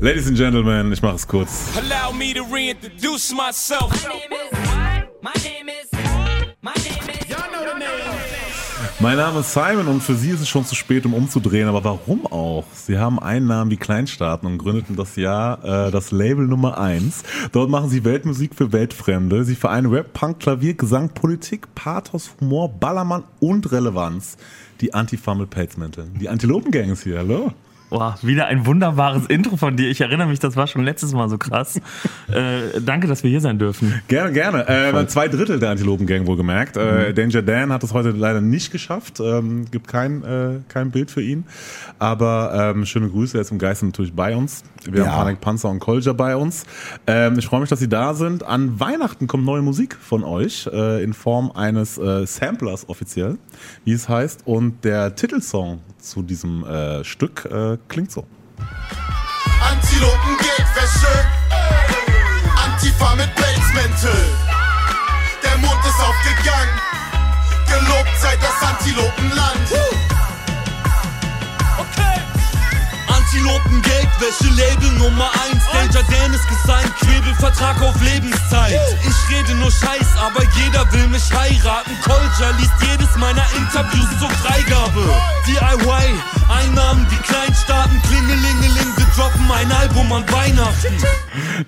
Ladies and Gentlemen, ich mache es kurz. Allow me to reintroduce myself. Mein Name ist Simon und für Sie ist es schon zu spät, um umzudrehen. Aber warum auch? Sie haben einen Namen wie Kleinstaaten und gründeten das Jahr äh, das Label Nummer 1. Dort machen Sie Weltmusik für Weltfremde. Sie vereinen Rap, Punk, Klavier, Gesang, Politik, Pathos, Humor, Ballermann und Relevanz. Die Antifa mit Pelzmänteln. Die Antilopengang ist hier. Hallo. Boah, wieder ein wunderbares Intro von dir. Ich erinnere mich, das war schon letztes Mal so krass. Äh, danke, dass wir hier sein dürfen. Gerne, gerne. Äh, zwei Drittel der Antilopen-Gang wohlgemerkt. Äh, Danger Dan hat es heute leider nicht geschafft. Ähm, gibt kein, äh, kein Bild für ihn. Aber ähm, schöne Grüße, er ist im Geiste natürlich bei uns. Wir Ja. haben Panik Panzer und Kolja bei uns. Ähm, ich freue mich, dass Sie da sind. An Weihnachten kommt neue Musik von euch äh, in Form eines äh, Samplers offiziell, wie es heißt. Und der Titelsong zu diesem äh, Stück äh, klingt so. Antilopen Geldwäsche, Antifa mit Pelzmäntel. Der Mond ist aufgegangen, gelobt sei das Antilopenland. Antilopen Geldwäsche, Label Nummer 1. Danger Dan ist gesigned, Knebelvertrag auf Lebenszeit. Ich rede nur Scheiß, aber jeder will mich heiraten. Kolja liest jedes meiner Interviews zur Freigabe. DIY, Einnahmen, die Kleinstaaten, Klingelingeling, wir droppen ein Album an Weihnachten.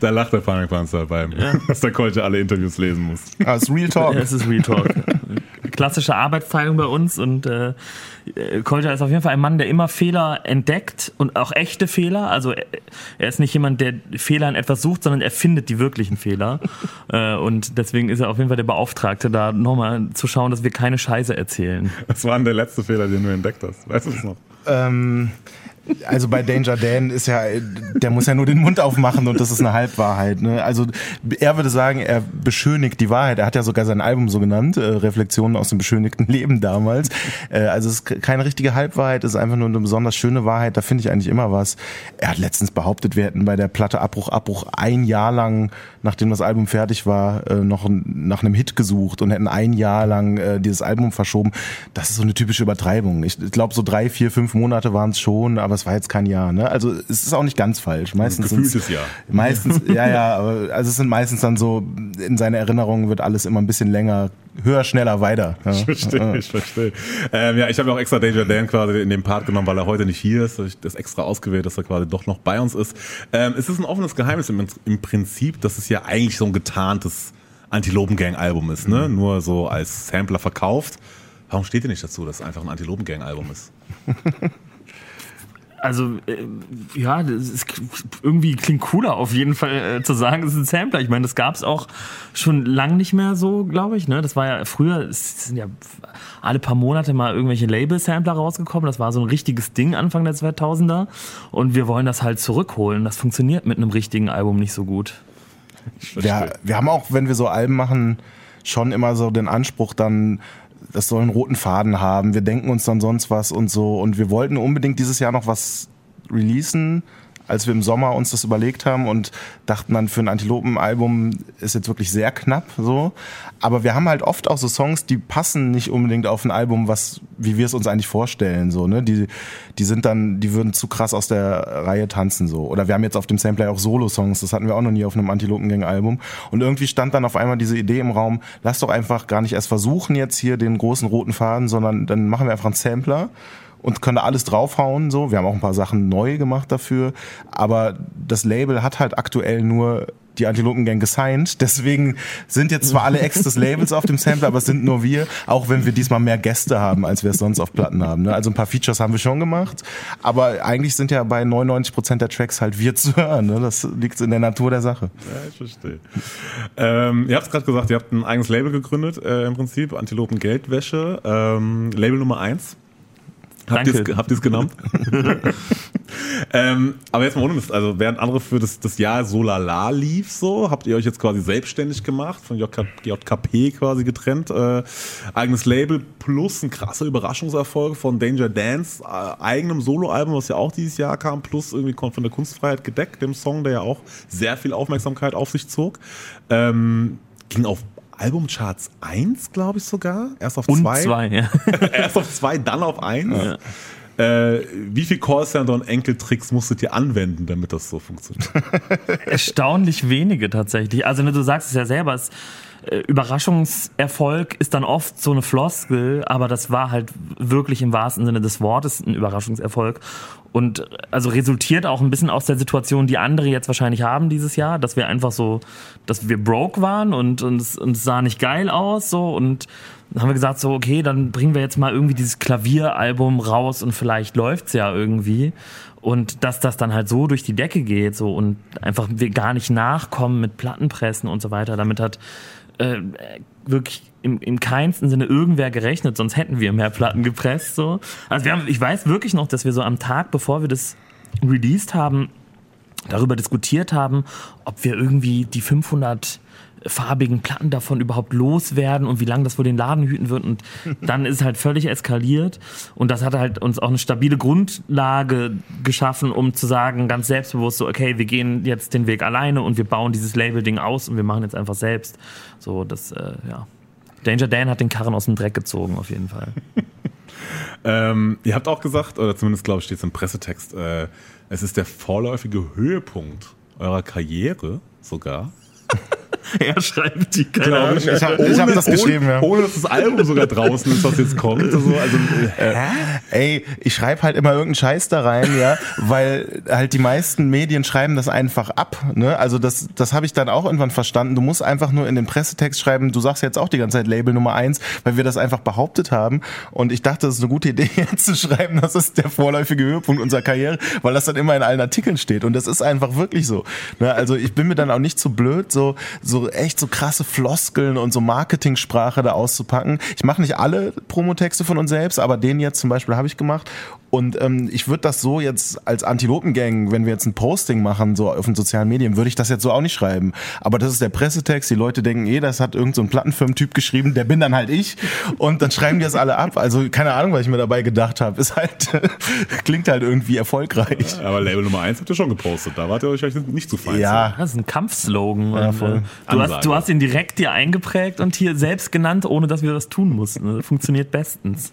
Da lacht der Panik Panzer beim, dass der Kolja alle Interviews lesen muss. Ah, ist Real Talk. Es ist Real Talk. Klassische Arbeitsteilung bei uns und äh, Kolja ist auf jeden Fall ein Mann, der immer Fehler entdeckt und auch echte Fehler. Also er er ist nicht jemand, der Fehler in etwas sucht, sondern er findet die wirklichen Fehler. äh, und deswegen ist er auf jeden Fall der Beauftragte, da nochmal zu schauen, dass wir keine Scheiße erzählen. Was war denn der letzte Fehler, den du entdeckt hast? Weißt du das noch? Ähm, also bei Danger Dan ist ja, der muss ja nur den Mund aufmachen und das ist eine Halbwahrheit. Ne? Also er würde sagen, er beschönigt die Wahrheit. Er hat ja sogar sein Album so genannt, äh, Reflexionen aus dem beschönigten Leben damals. Äh, also es ist keine richtige Halbwahrheit, es ist einfach nur eine besonders schöne Wahrheit. Da finde ich eigentlich immer was. Er hat letztens behauptet, wir hätten bei der Platte Abbruch, Abbruch ein Jahr lang, nachdem das Album fertig war, äh, noch nach einem Hit gesucht und hätten ein Jahr lang äh, dieses Album verschoben. Das ist so eine typische Übertreibung. Ich glaube, so drei, vier, fünf Monate waren es schon, aber es war jetzt kein Jahr. Ne? Also es ist auch nicht ganz falsch. Meistens gefühltes sind's- Jahr. Meistens, ja, ja, aber also es sind meistens dann so, in seiner Erinnerung wird alles immer ein bisschen länger, höher, schneller, weiter. Ja. Ich verstehe, ich verstehe. Ähm, ja, ich habe auch extra Danger Dan quasi in den Part genommen, weil er heute nicht hier ist. Ich das extra ausgewählt, dass er quasi doch noch bei uns ist. Ähm, es ist ein offenes Geheimnis im, im Prinzip, dass es ja eigentlich so ein getarntes Antilopengang-Album ist, ne? Nur so als Sampler verkauft. Warum steht ihr nicht dazu, dass es einfach ein Antilopengang-Album ist? Also, äh, ja, das ist irgendwie klingt cooler auf jeden Fall äh, zu sagen, es ist ein Sampler. Ich meine, das gab es auch schon lang nicht mehr so, glaube ich. Ne? Das war ja früher, es sind ja alle paar Monate mal irgendwelche Label-Sampler rausgekommen. Das war so ein richtiges Ding Anfang der 2000er. Und wir wollen das halt zurückholen. Das funktioniert mit einem richtigen Album nicht so gut. Wir, wir haben auch, wenn wir so Alben machen, schon immer so den Anspruch dann, das soll einen roten Faden haben. Wir denken uns dann sonst was und so. Und wir wollten unbedingt dieses Jahr noch was releasen, als wir im Sommer uns das überlegt haben und dachten dann für ein Antilopen-Album ist jetzt wirklich sehr knapp so. Aber wir haben halt oft auch so Songs, die passen nicht unbedingt auf ein Album, was, wie wir es uns eigentlich vorstellen, so, ne? Die, die sind dann, die würden zu krass aus der Reihe tanzen, so. Oder wir haben jetzt auf dem Sampler auch Solo-Songs, das hatten wir auch noch nie auf einem Antilopengang-Album. Und irgendwie stand dann auf einmal diese Idee im Raum, lass doch einfach gar nicht erst versuchen jetzt hier den großen roten Faden, sondern dann machen wir einfach einen Sampler und können da alles draufhauen. So, wir haben auch ein paar Sachen neu gemacht dafür, aber das Label hat halt aktuell nur die Antilopengang gesigned. Deswegen sind jetzt zwar alle Ex des Labels auf dem Sampler, aber es sind nur wir, auch wenn wir diesmal mehr Gäste haben, als wir es sonst auf Platten haben. Ne? Also ein paar Features haben wir schon gemacht, aber eigentlich sind ja bei 99 Prozent der Tracks halt wir zu hören. Ne? Das liegt in der Natur der Sache. Ja, ich verstehe. Ähm, ihr habt es gerade gesagt, ihr habt ein eigenes Label gegründet, äh, im Prinzip, Antilopen Geldwäsche. Ähm, Label Nummer eins. Habt ihr es genannt? ähm, aber jetzt mal ohne Mist, also während andere für das, das Jahr so lala lief, so, habt ihr euch jetzt quasi selbstständig gemacht, von JK, JKP quasi getrennt, äh, eigenes Label plus ein krasser Überraschungserfolg von Danger Dance, äh, eigenem Soloalbum, was ja auch dieses Jahr kam, plus irgendwie kommt von der Kunstfreiheit gedeckt, dem Song, der ja auch sehr viel Aufmerksamkeit auf sich zog. Ähm, ging auf Albumcharts 1, glaube ich sogar. Erst auf Und 2. zwei, ja. Erst auf 2, dann auf 1. Äh, wie viel Callcenter und Enkeltricks musstet ihr anwenden, damit das so funktioniert? Erstaunlich wenige tatsächlich. Also du sagst es ja selber, es, äh, Überraschungserfolg ist dann oft so eine Floskel, aber das war halt wirklich im wahrsten Sinne des Wortes ein Überraschungserfolg. Und also resultiert auch ein bisschen aus der Situation, die andere jetzt wahrscheinlich haben dieses Jahr, dass wir einfach so, dass wir broke waren und, und es sah nicht geil aus so und dann haben wir gesagt so, okay, dann bringen wir jetzt mal irgendwie dieses Klavieralbum raus und vielleicht läuft's ja irgendwie. Und dass das dann halt so durch die Decke geht so und einfach wir gar nicht nachkommen mit Plattenpressen und so weiter, damit hat äh, wirklich im, im keinsten Sinne irgendwer gerechnet, sonst hätten wir mehr Platten gepresst. So. Also wir haben, ich weiß wirklich noch, dass wir so am Tag, bevor wir das released haben, darüber diskutiert haben, ob wir irgendwie die 500 farbigen Platten davon überhaupt loswerden und wie lange das wohl den Laden hüten wird. Und dann ist es halt völlig eskaliert. Und das hat halt uns auch eine stabile Grundlage geschaffen, um zu sagen, ganz selbstbewusst so, okay, wir gehen jetzt den Weg alleine und wir bauen dieses Label-Ding aus und wir machen jetzt einfach selbst. So, das, äh, ja. Danger Dan hat den Karren aus dem Dreck gezogen, auf jeden Fall. ähm, ihr habt auch gesagt, oder zumindest glaube ich steht es im Pressetext, äh, es ist der vorläufige Höhepunkt eurer Karriere sogar. er schreibt die, keine Genau, Ahnung. ich, habe hab das geschrieben, ja. Ohne dass das Album sogar draußen ist, was jetzt kommt. Also, also, äh, Ey, ich schreibe halt immer irgendeinen Scheiß da rein, ja, weil halt die meisten Medien schreiben das einfach ab. Ne? Also das, das habe ich dann auch irgendwann verstanden. Du musst einfach nur in den Pressetext schreiben, du sagst jetzt auch die ganze Zeit Label Nummer eins, weil wir das einfach behauptet haben. Und ich dachte, das ist eine gute Idee, jetzt zu schreiben, das ist der vorläufige Höhepunkt unserer Karriere, weil das dann immer in allen Artikeln steht. Und das ist einfach wirklich so. Ne? Also ich bin mir dann auch nicht so blöd, so, so echt so krasse Floskeln und so Marketingsprache da auszupacken. Ich mache nicht alle Promotexte von uns selbst, aber den jetzt zum Beispiel habe ich gemacht. Und ähm, ich würde das so jetzt als Antilopengang, wenn wir jetzt ein Posting machen, so auf den sozialen Medien, würde ich das jetzt so auch nicht schreiben. Aber das ist der Pressetext, die Leute denken eh, das hat irgendein so ein Plattenfirmentyp geschrieben, der bin dann halt ich. Und dann schreiben die das alle ab. Also keine Ahnung, was ich mir dabei gedacht habe. Ist halt, klingt halt irgendwie erfolgreich. aber Label Nummer eins habt ihr schon gepostet. Da wart ihr euch nicht zu fein. Ja, Das ist ein Kampfslogan. Ja, voll. du, hast, du hast ihn direkt dir eingeprägt und hier selbst genannt, ohne dass wir das tun mussten. Funktioniert bestens.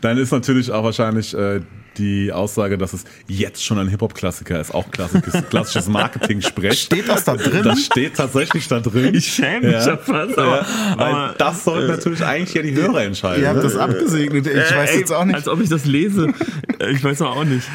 Dann ist natürlich auch wahrscheinlich äh, die Aussage, dass es jetzt schon ein Hip-Hop-Klassiker ist, auch klassisches, klassisches Marketing-Sprech. Steht das da drin? Das steht tatsächlich da drin. Ich schäme mich ja fast, aber- ja, weil aber, das sollten natürlich eigentlich ja die Hörer entscheiden. Ihr habt ne? das abgesegnet. Ich weiß Ey, jetzt auch nicht. Als ob ich das lese. Äh, Ich weiß auch nicht.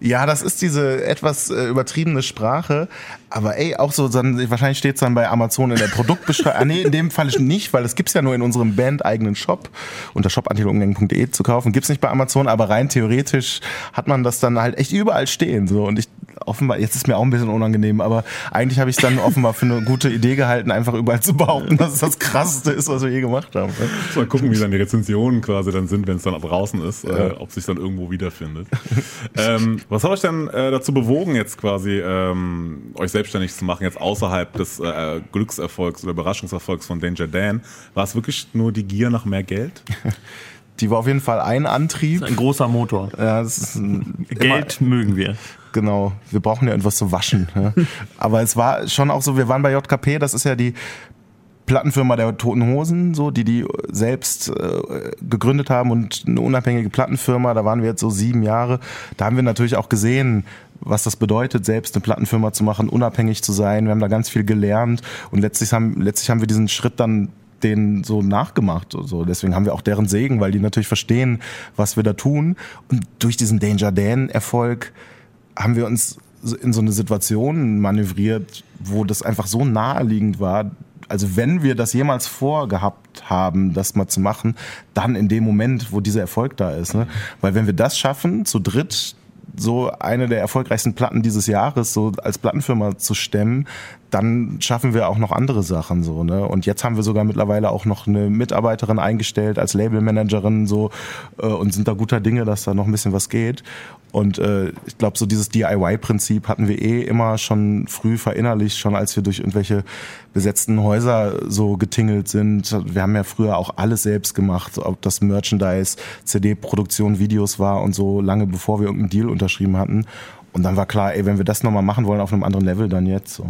Ja, das ist diese etwas äh, übertriebene Sprache. Aber ey, auch so, dann, wahrscheinlich steht's dann bei Amazon in der Produktbeschreibung. ah, nee, in dem Fall nicht, weil es gibt's ja nur in unserem Band-eigenen Shop unter shopantilogengang.de zu kaufen. Gibt's nicht bei Amazon, aber rein theoretisch hat man das dann halt echt überall stehen. So. Und ich offenbar, jetzt ist mir auch ein bisschen unangenehm, aber eigentlich habe ich es dann offenbar für eine gute Idee gehalten, einfach überall zu behaupten, dass es das krasseste ist, was wir je gemacht haben. Mal gucken, wie dann die Rezensionen quasi dann sind, wenn es dann draußen ist, äh, ob sich dann irgendwo wiederfindet. ähm, was hat euch denn äh, dazu bewogen, jetzt quasi ähm, euch selbstständig zu machen, jetzt außerhalb des äh, Glückserfolgs oder Überraschungserfolgs von Danger Dan? War es wirklich nur die Gier nach mehr Geld? Die war auf jeden Fall ein Antrieb. Ein großer Motor. Ja, das ist ein, Geld mögen wir. Genau, wir brauchen ja irgendwas zu waschen. Ja. Aber es war schon auch so, wir waren bei JKP, das ist ja die Plattenfirma der Toten Hosen, so die die selbst äh, gegründet haben und eine unabhängige Plattenfirma. Da waren wir jetzt so sieben Jahre. Da haben wir natürlich auch gesehen, was das bedeutet, selbst eine Plattenfirma zu machen, unabhängig zu sein. Wir haben da ganz viel gelernt und letztlich haben letztlich haben wir diesen Schritt dann den so nachgemacht. So. Deswegen haben wir auch deren Segen, weil die natürlich verstehen, was wir da tun. Und durch diesen Danger Dan-Erfolg haben wir uns in so eine Situation manövriert, wo das einfach so naheliegend war. Also wenn wir das jemals vorgehabt haben, das mal zu machen, dann in dem Moment, wo dieser Erfolg da ist. Ne? Weil wenn wir das schaffen, zu dritt so eine der erfolgreichsten Platten dieses Jahres so als Plattenfirma zu stemmen, dann schaffen wir auch noch andere Sachen so, ne? Und jetzt haben wir sogar mittlerweile auch noch eine Mitarbeiterin eingestellt als Labelmanagerin so äh, und sind da guter Dinge, dass da noch ein bisschen was geht. Und äh, ich glaube, so dieses DIY-Prinzip hatten wir eh immer schon früh verinnerlicht, schon als wir durch irgendwelche besetzten Häuser so getingelt sind. Wir haben ja früher auch alles selbst gemacht, ob das Merchandise, CD-Produktion, Videos war und so lange bevor wir irgendeinen Deal unterschrieben hatten. Und dann war klar, ey, wenn wir das nochmal machen wollen auf einem anderen Level, dann jetzt so.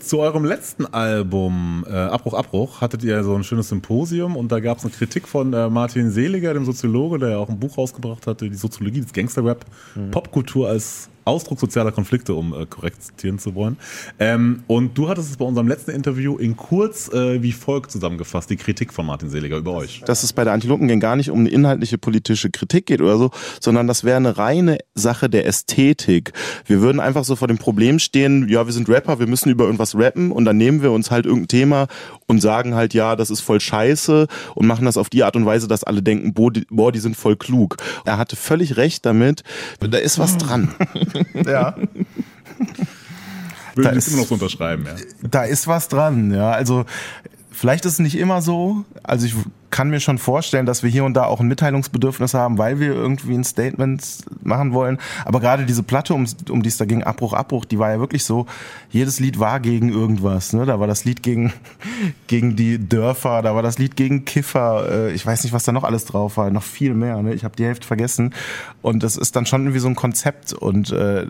Zu eurem letzten Album, äh, Abbruch, Abbruch, hattet ihr so ein schönes Symposium und da gab es eine Kritik von äh, Martin Seliger, dem Soziologe, der ja auch ein Buch rausgebracht hatte, die Soziologie des Gangsterrap, mhm. Popkultur als Ausdruck sozialer Konflikte, um äh, korrekt zitieren zu wollen. Ähm, und du hattest es bei unserem letzten Interview in kurz äh, wie folgt zusammengefasst, die Kritik von Martin Seliger über euch. Dass es bei der Antilopengang gar nicht um eine inhaltliche politische Kritik geht oder so, sondern das wäre eine reine Sache der Ästhetik. Wir würden einfach so vor dem Problem stehen, ja, wir sind Rapper, wir müssen über irgendwas rappen und dann nehmen wir uns halt irgendein Thema und sagen halt, ja, das ist voll scheiße und machen das auf die Art und Weise, dass alle denken, boah, die, boah, die sind voll klug. Er hatte völlig recht damit, da ist was dran. ja. Würde ich immer noch so unterschreiben, ja. Da ist was dran, ja. Also vielleicht ist es nicht immer so. Also ich kann mir schon vorstellen, dass wir hier und da auch ein Mitteilungsbedürfnis haben, weil wir irgendwie ein Statement machen wollen. Aber gerade diese Platte, um, um die es da ging, Abbruch, Abbruch, die war ja wirklich so, jedes Lied war gegen irgendwas. Ne? Da war das Lied gegen, gegen die Dörfer, da war das Lied gegen Kiffer. Äh, ich weiß nicht, was da noch alles drauf war, noch viel mehr. Ne? Ich habe die Hälfte vergessen. Und das ist dann schon irgendwie so ein Konzept. Und äh,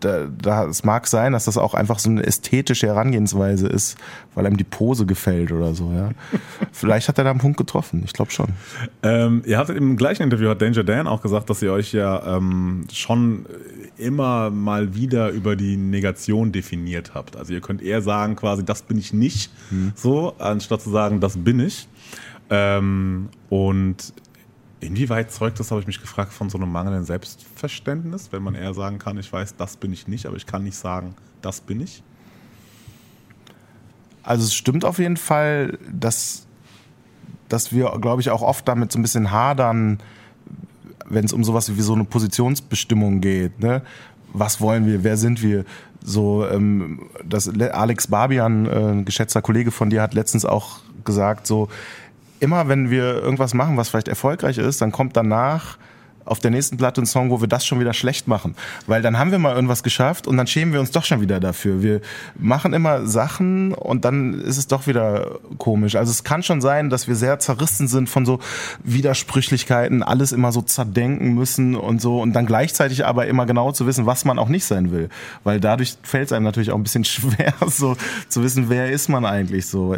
da, da, es mag sein, dass das auch einfach so eine ästhetische Herangehensweise ist, weil einem die Pose gefällt oder so. Ja? Vielleicht hat er da einen Punkt getroffen getroffen, ich glaube schon. Ähm, ihr hattet im gleichen Interview, hat Danger Dan auch gesagt, dass ihr euch ja ähm, schon immer mal wieder über die Negation definiert habt. Also ihr könnt eher sagen quasi, das bin ich nicht, hm. so, anstatt zu sagen, das bin ich. Ähm, und Inwieweit zeugt das, habe ich mich gefragt, von so einem mangelnden Selbstverständnis, wenn man eher sagen kann, ich weiß, das bin ich nicht, aber ich kann nicht sagen, das bin ich? Also es stimmt auf jeden Fall, dass dass wir, glaube ich, auch oft damit so ein bisschen hadern, wenn es um sowas wie so eine Positionsbestimmung geht. Ne? Was wollen wir? Wer sind wir? So, ähm, das Alex Barbian, äh, ein geschätzter Kollege von dir, hat letztens auch gesagt, so immer wenn wir irgendwas machen, was vielleicht erfolgreich ist, dann kommt danach auf der nächsten Platte einen Song, wo wir das schon wieder schlecht machen. Weil dann haben wir mal irgendwas geschafft und dann schämen wir uns doch schon wieder dafür. Wir machen immer Sachen und dann ist es doch wieder komisch. Also es kann schon sein, dass wir sehr zerrissen sind von so Widersprüchlichkeiten, alles immer so zerdenken müssen und so und dann gleichzeitig aber immer genau zu wissen, was man auch nicht sein will. Weil dadurch fällt es einem natürlich auch ein bisschen schwer, so zu wissen, wer ist man eigentlich so.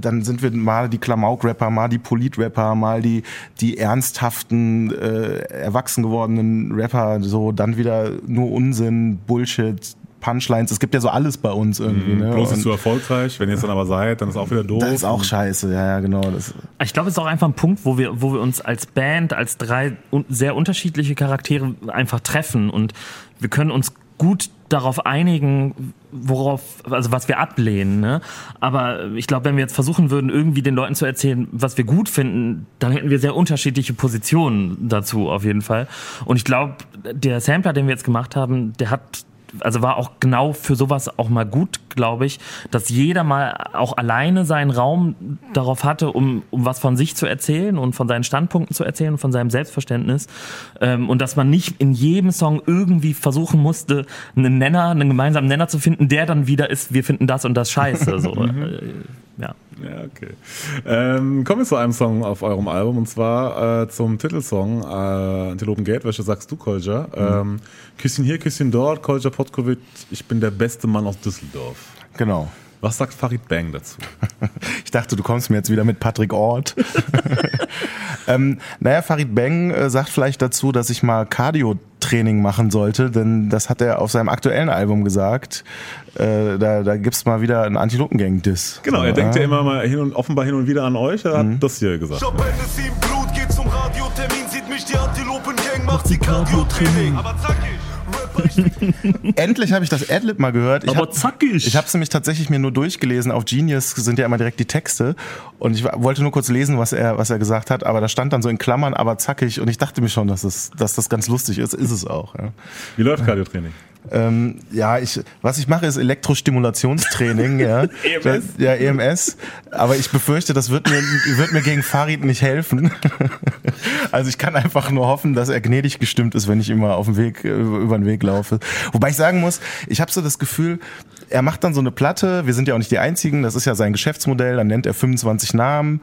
Dann sind wir mal die Klamauk-Rapper, mal die Polit-Rapper, mal die, die ernsthaften äh, erwachsen gewordenen Rapper so dann wieder nur Unsinn, Bullshit, Punchlines. Es gibt ja so alles bei uns irgendwie. Mhm, ne? Bloß ist zu erfolgreich. Wenn ihr es dann aber seid, dann ist auch wieder doof. Das ist auch scheiße. Ja, ja, genau. Das ich glaube, es ist auch einfach ein Punkt, wo wir, wo wir uns als Band, als drei sehr unterschiedliche Charaktere einfach treffen und wir können uns gut darauf einigen, worauf, also was wir ablehnen. Ne? Aber ich glaube, wenn wir jetzt versuchen würden, irgendwie den Leuten zu erzählen, was wir gut finden, dann hätten wir sehr unterschiedliche Positionen dazu auf jeden Fall. Und ich glaube, der Sampler, den wir jetzt gemacht haben, der hat also war auch genau für sowas auch mal gut, glaube ich, dass jeder mal auch alleine seinen Raum darauf hatte, um, um was von sich zu erzählen und von seinen Standpunkten zu erzählen und von seinem Selbstverständnis. Ähm, und dass man nicht in jedem Song irgendwie versuchen musste, einen Nenner, einen gemeinsamen Nenner zu finden, der dann wieder ist, wir finden das und das scheiße. So. Mhm. Äh, ja. Okay. Ähm, kommen wir zu einem Song auf eurem Album und zwar äh, zum Titelsong äh, Antilopen Gate, welche sagst du, Kolja? Mhm. Ähm, Küsschen hier, Küsschen dort, Kolja Potkovic, ich bin der beste Mann aus Düsseldorf. Genau. Was sagt Farid Bang dazu? ich dachte, du kommst mir jetzt wieder mit Patrick Ort. ähm, naja, Farid Bang äh, sagt vielleicht dazu, dass ich mal Cardio-Training machen sollte, denn das hat er auf seinem aktuellen Album gesagt. Äh, da da gibt es mal wieder einen Antilopengang-Diss. Genau, er denkt ja immer mal hin und, offenbar hin und wieder an euch. Er hat mhm. das hier gesagt. Ich hab Blut, geht zum Radiotermin, sieht mich die Antilopengang, macht sie Cardio-Training. Aber zack. Endlich habe ich das Adlib mal gehört. Ich Aber zackig. Ich habe es nämlich tatsächlich mir nur durchgelesen. Auf Genius sind ja immer direkt die Texte. Und ich wollte nur kurz lesen, was er, was er gesagt hat. Aber da stand dann so in Klammern, aber zackig. Und ich dachte mir schon, dass, es, dass das ganz lustig ist. Ist es auch. Ja. Wie läuft Cardiotraining? Ähm, ja, ich, was ich mache, ist Elektrostimulationstraining. ja. EMS? Ja, EMS. Aber ich befürchte, das wird mir, wird mir gegen Farid nicht helfen. also ich kann einfach nur hoffen, dass er gnädig gestimmt ist, wenn ich immer auf dem Weg, über den Weg laufe. Wobei ich sagen muss, ich habe so das Gefühl, er macht dann so eine Platte, wir sind ja auch nicht die Einzigen, das ist ja sein Geschäftsmodell, dann nennt er 25 Namen.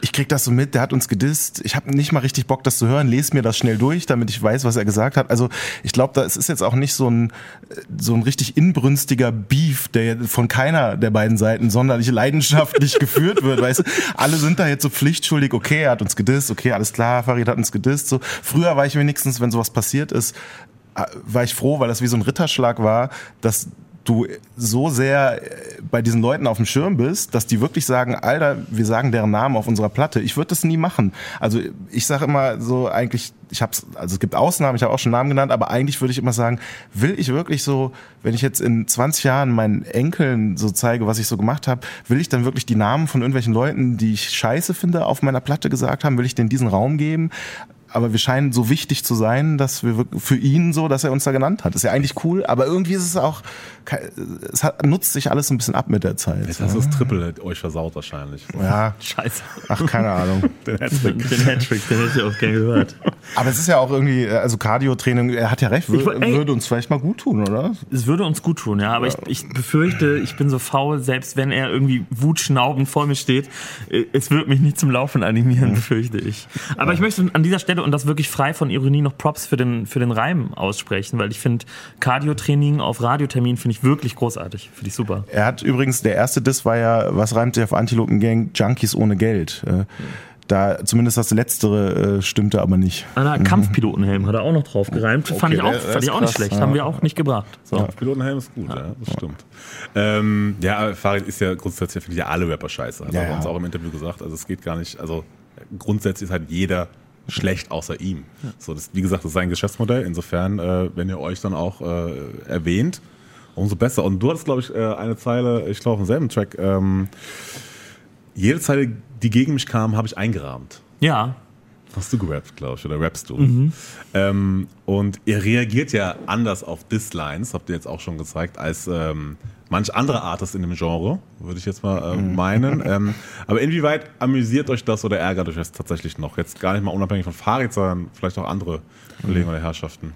Ich krieg das so mit, der hat uns gedisst. Ich habe nicht mal richtig Bock, das zu hören, lese mir das schnell durch, damit ich weiß, was er gesagt hat. Also ich glaube, es ist jetzt auch nicht so ein, so ein richtig inbrünstiger Beef, der von keiner der beiden Seiten sonderlich leidenschaftlich geführt wird, weißt du? Alle sind da jetzt so pflichtschuldig, okay, er hat uns gedisst, okay, alles klar, Farid hat uns gedisst. So. Früher war ich wenigstens, wenn sowas passiert ist, äh, war ich froh, weil das wie so ein Ritterschlag war, dass du so sehr äh, bei diesen Leuten auf dem Schirm bist, dass die wirklich sagen, Alter, wir sagen deren Namen auf unserer Platte. Ich würde das nie machen. Also ich sage immer so eigentlich, ich hab's, also es gibt Ausnahmen, ich habe auch schon Namen genannt, aber eigentlich würde ich immer sagen, will ich wirklich so, wenn ich jetzt in 20 Jahren meinen Enkeln so zeige, was ich so gemacht habe, will ich dann wirklich die Namen von irgendwelchen Leuten, die ich scheiße finde, auf meiner Platte gesagt haben, will ich denen diesen Raum geben? Aber wir scheinen so wichtig zu sein, dass wir für ihn so, dass er uns da genannt hat. Ist ja eigentlich cool, aber irgendwie ist es auch, es hat, nutzt sich alles ein bisschen ab mit der Zeit. Jetzt hast du das Triple euch versaut wahrscheinlich. Ja. Scheiße. Ach, keine Ahnung. den Hattrick. Den Hattrick, den hätte ich auch gerne gehört. Aber es ist ja auch irgendwie, also Cardio-Training, er hat ja recht, würde, würde uns vielleicht mal gut tun, oder? Es würde uns gut tun, ja, aber ja. Ich, ich befürchte, ich bin so faul, selbst wenn er irgendwie wutschnaubend vor mir steht, es wird mich nicht zum Laufen animieren, befürchte ich. Aber ja. ich möchte an dieser Stelle, und das wirklich frei von Ironie, noch Props für den, für den Reim aussprechen, weil ich finde, Cardio-Training auf Radiotermin finde ich wirklich großartig, finde ich super. Er hat übrigens, der erste Diss war ja, was reimt sich auf Antilopen Gang? Junkies ohne Geld. Mhm. Da zumindest das letztere äh, stimmte aber nicht. Einer mhm. Kampfpilotenhelm hat er auch noch drauf gereimt. Okay, fand ich auch, fand ich auch nicht schlecht. Ja. Haben wir auch nicht gebracht. So. Kampfpilotenhelm ist gut, ja, ja das stimmt. Ähm, ja, Farid ist ja grundsätzlich, finde ich ja alle Rapper scheiße. Hat ja, er uns auch im Interview gesagt. Also es geht gar nicht, also grundsätzlich ist halt jeder schlecht außer ihm. So, das, wie gesagt, das ist sein Geschäftsmodell. Insofern, äh, wenn ihr euch dann auch äh, erwähnt, umso besser. Und du hattest, glaube ich, äh, eine Zeile, ich glaube, auf demselben Track, ähm, jede Zeile, die gegen mich kam, habe ich eingerahmt. Ja. Hast du gerappt, glaube ich, oder rappst du? Mhm. Ähm, und ihr reagiert ja anders auf Dislines, habt ihr jetzt auch schon gezeigt, als ähm, manch andere Artists in dem Genre, würde ich jetzt mal äh, mhm. meinen. ähm, aber inwieweit amüsiert euch das oder ärgert euch das tatsächlich noch? Jetzt gar nicht mal unabhängig von Farid, sondern vielleicht auch andere Kollegen oder Herrschaften.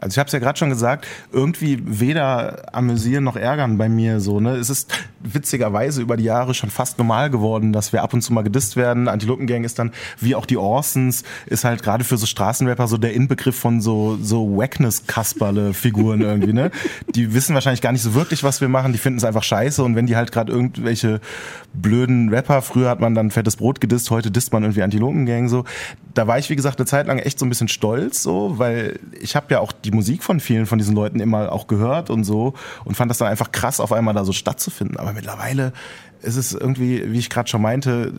Also ich habe es ja gerade schon gesagt, irgendwie weder amüsieren noch ärgern bei mir so. Ne, es ist witzigerweise über die Jahre schon fast normal geworden, dass wir ab und zu mal gedisst werden. Antilopengang ist dann wie auch die Orsons ist halt gerade für so Straßenrapper so der Inbegriff von so so Wackness Kasperle Figuren irgendwie. Ne, die wissen wahrscheinlich gar nicht so wirklich, was wir machen. Die finden es einfach scheiße und wenn die halt gerade irgendwelche blöden Rapper, früher hat man dann fettes Brot gedisst, heute disst man irgendwie Antilopengang so. Da war ich wie gesagt eine Zeit lang echt so ein bisschen stolz so, weil ich habe ja auch die die Musik von vielen von diesen Leuten immer auch gehört und so und fand das dann einfach krass, auf einmal da so stattzufinden. Aber mittlerweile ist es irgendwie, wie ich gerade schon meinte,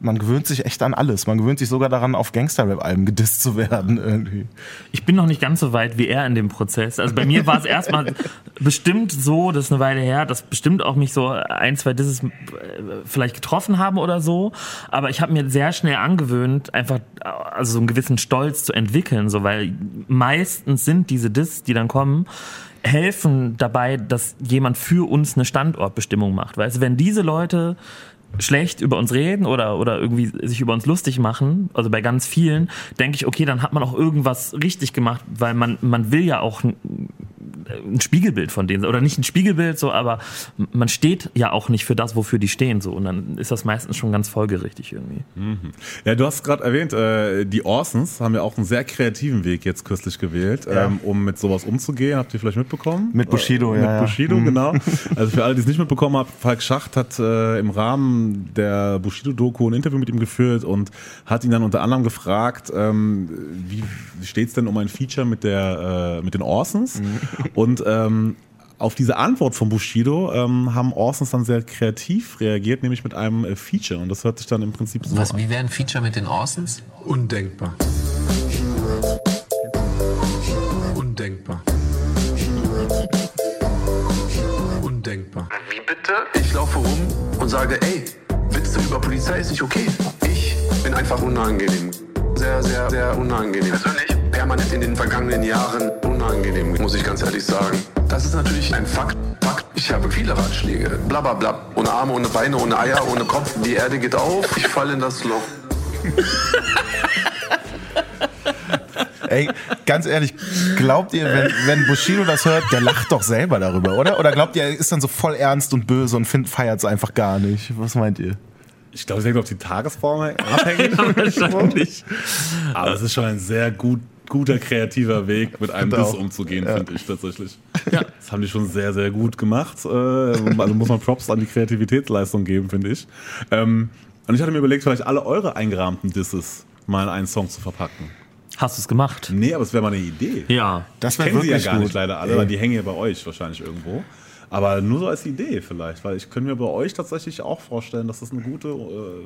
man gewöhnt sich echt an alles. Man gewöhnt sich sogar daran, auf Gangster-Rap-Alben gedisst zu werden irgendwie. Ich bin noch nicht ganz so weit wie er in dem Prozess. Also bei mir war es erstmal bestimmt so, das ist eine Weile her, dass bestimmt auch mich so ein, zwei Disses äh, vielleicht getroffen haben oder so. Aber ich habe mir sehr schnell angewöhnt, einfach also so einen gewissen Stolz zu entwickeln, so weil meistens sind diese Diss, die dann kommen, helfen dabei, dass jemand für uns eine Standortbestimmung macht. Du, wenn diese Leute schlecht über uns reden oder, oder irgendwie sich über uns lustig machen, also bei ganz vielen, denke ich, okay, dann hat man auch irgendwas richtig gemacht, weil man, man will ja auch ein Spiegelbild von denen oder nicht ein Spiegelbild so, aber man steht ja auch nicht für das, wofür die stehen so und dann ist das meistens schon ganz folgerichtig irgendwie. Mhm. Ja, du hast gerade erwähnt, äh, die Orsons haben ja auch einen sehr kreativen Weg jetzt kürzlich gewählt, ja. ähm, um mit sowas umzugehen. Habt ihr vielleicht mitbekommen? Mit Bushido, äh, ja. Mit Bushido, mhm. genau. Also für alle, die es nicht mitbekommen haben, Falk Schacht hat äh, im Rahmen der Bushido-Doku ein Interview mit ihm geführt und hat ihn dann unter anderem gefragt, ähm, wie steht es denn um ein Feature mit der äh, mit den Orsons? Mhm. Und ähm, auf diese Antwort von Bushido ähm, haben Orsons dann sehr kreativ reagiert, nämlich mit einem äh, Feature. Und das hört sich dann im Prinzip so Was, an. Wie wäre ein Feature mit den Orsons? Undenkbar. Undenkbar. Undenkbar. Wie bitte? Ich laufe rum und sage, ey, Witze über Polizei ist nicht okay. Ich bin einfach unangenehm. Sehr, sehr, sehr unangenehm. Persönlich? Permanent in den vergangenen Jahren unangenehm, muss ich ganz ehrlich sagen. Das ist natürlich ein Fakt. Fakt. Ich habe viele Ratschläge. Blablabla. Bla, bla. Ohne Arme, ohne Beine, ohne Eier, ohne Kopf. Die Erde geht auf. Ich falle in das Loch. Ey, ganz ehrlich, glaubt ihr, wenn, wenn Bushido das hört, der lacht doch selber darüber, oder? Oder glaubt ihr, er ist dann so voll ernst und böse und feiert es einfach gar nicht? Was meint ihr? Ich glaube, es hängt auf die Tagesform abhängig. Wahrscheinlich. Aber es ist schon ein sehr gut, guter, kreativer Weg, mit einem Genau. Diss umzugehen, finde ich tatsächlich. Das haben die schon sehr, sehr gut gemacht. Äh, Also muss man Props an die Kreativitätsleistung geben, finde ich. Ähm, Und ich hatte mir überlegt, vielleicht alle eure eingerahmten Disses mal in einen Song zu verpacken. Hast du es gemacht? Nee, aber es wäre mal eine Idee. Ja. Das Ich wäre kenne sie ja wirklich gar gut. nicht leider alle, weil die hängen ja bei euch wahrscheinlich irgendwo. Aber nur so als Idee vielleicht, weil ich könnte mir bei euch tatsächlich auch vorstellen, dass das eine gute äh,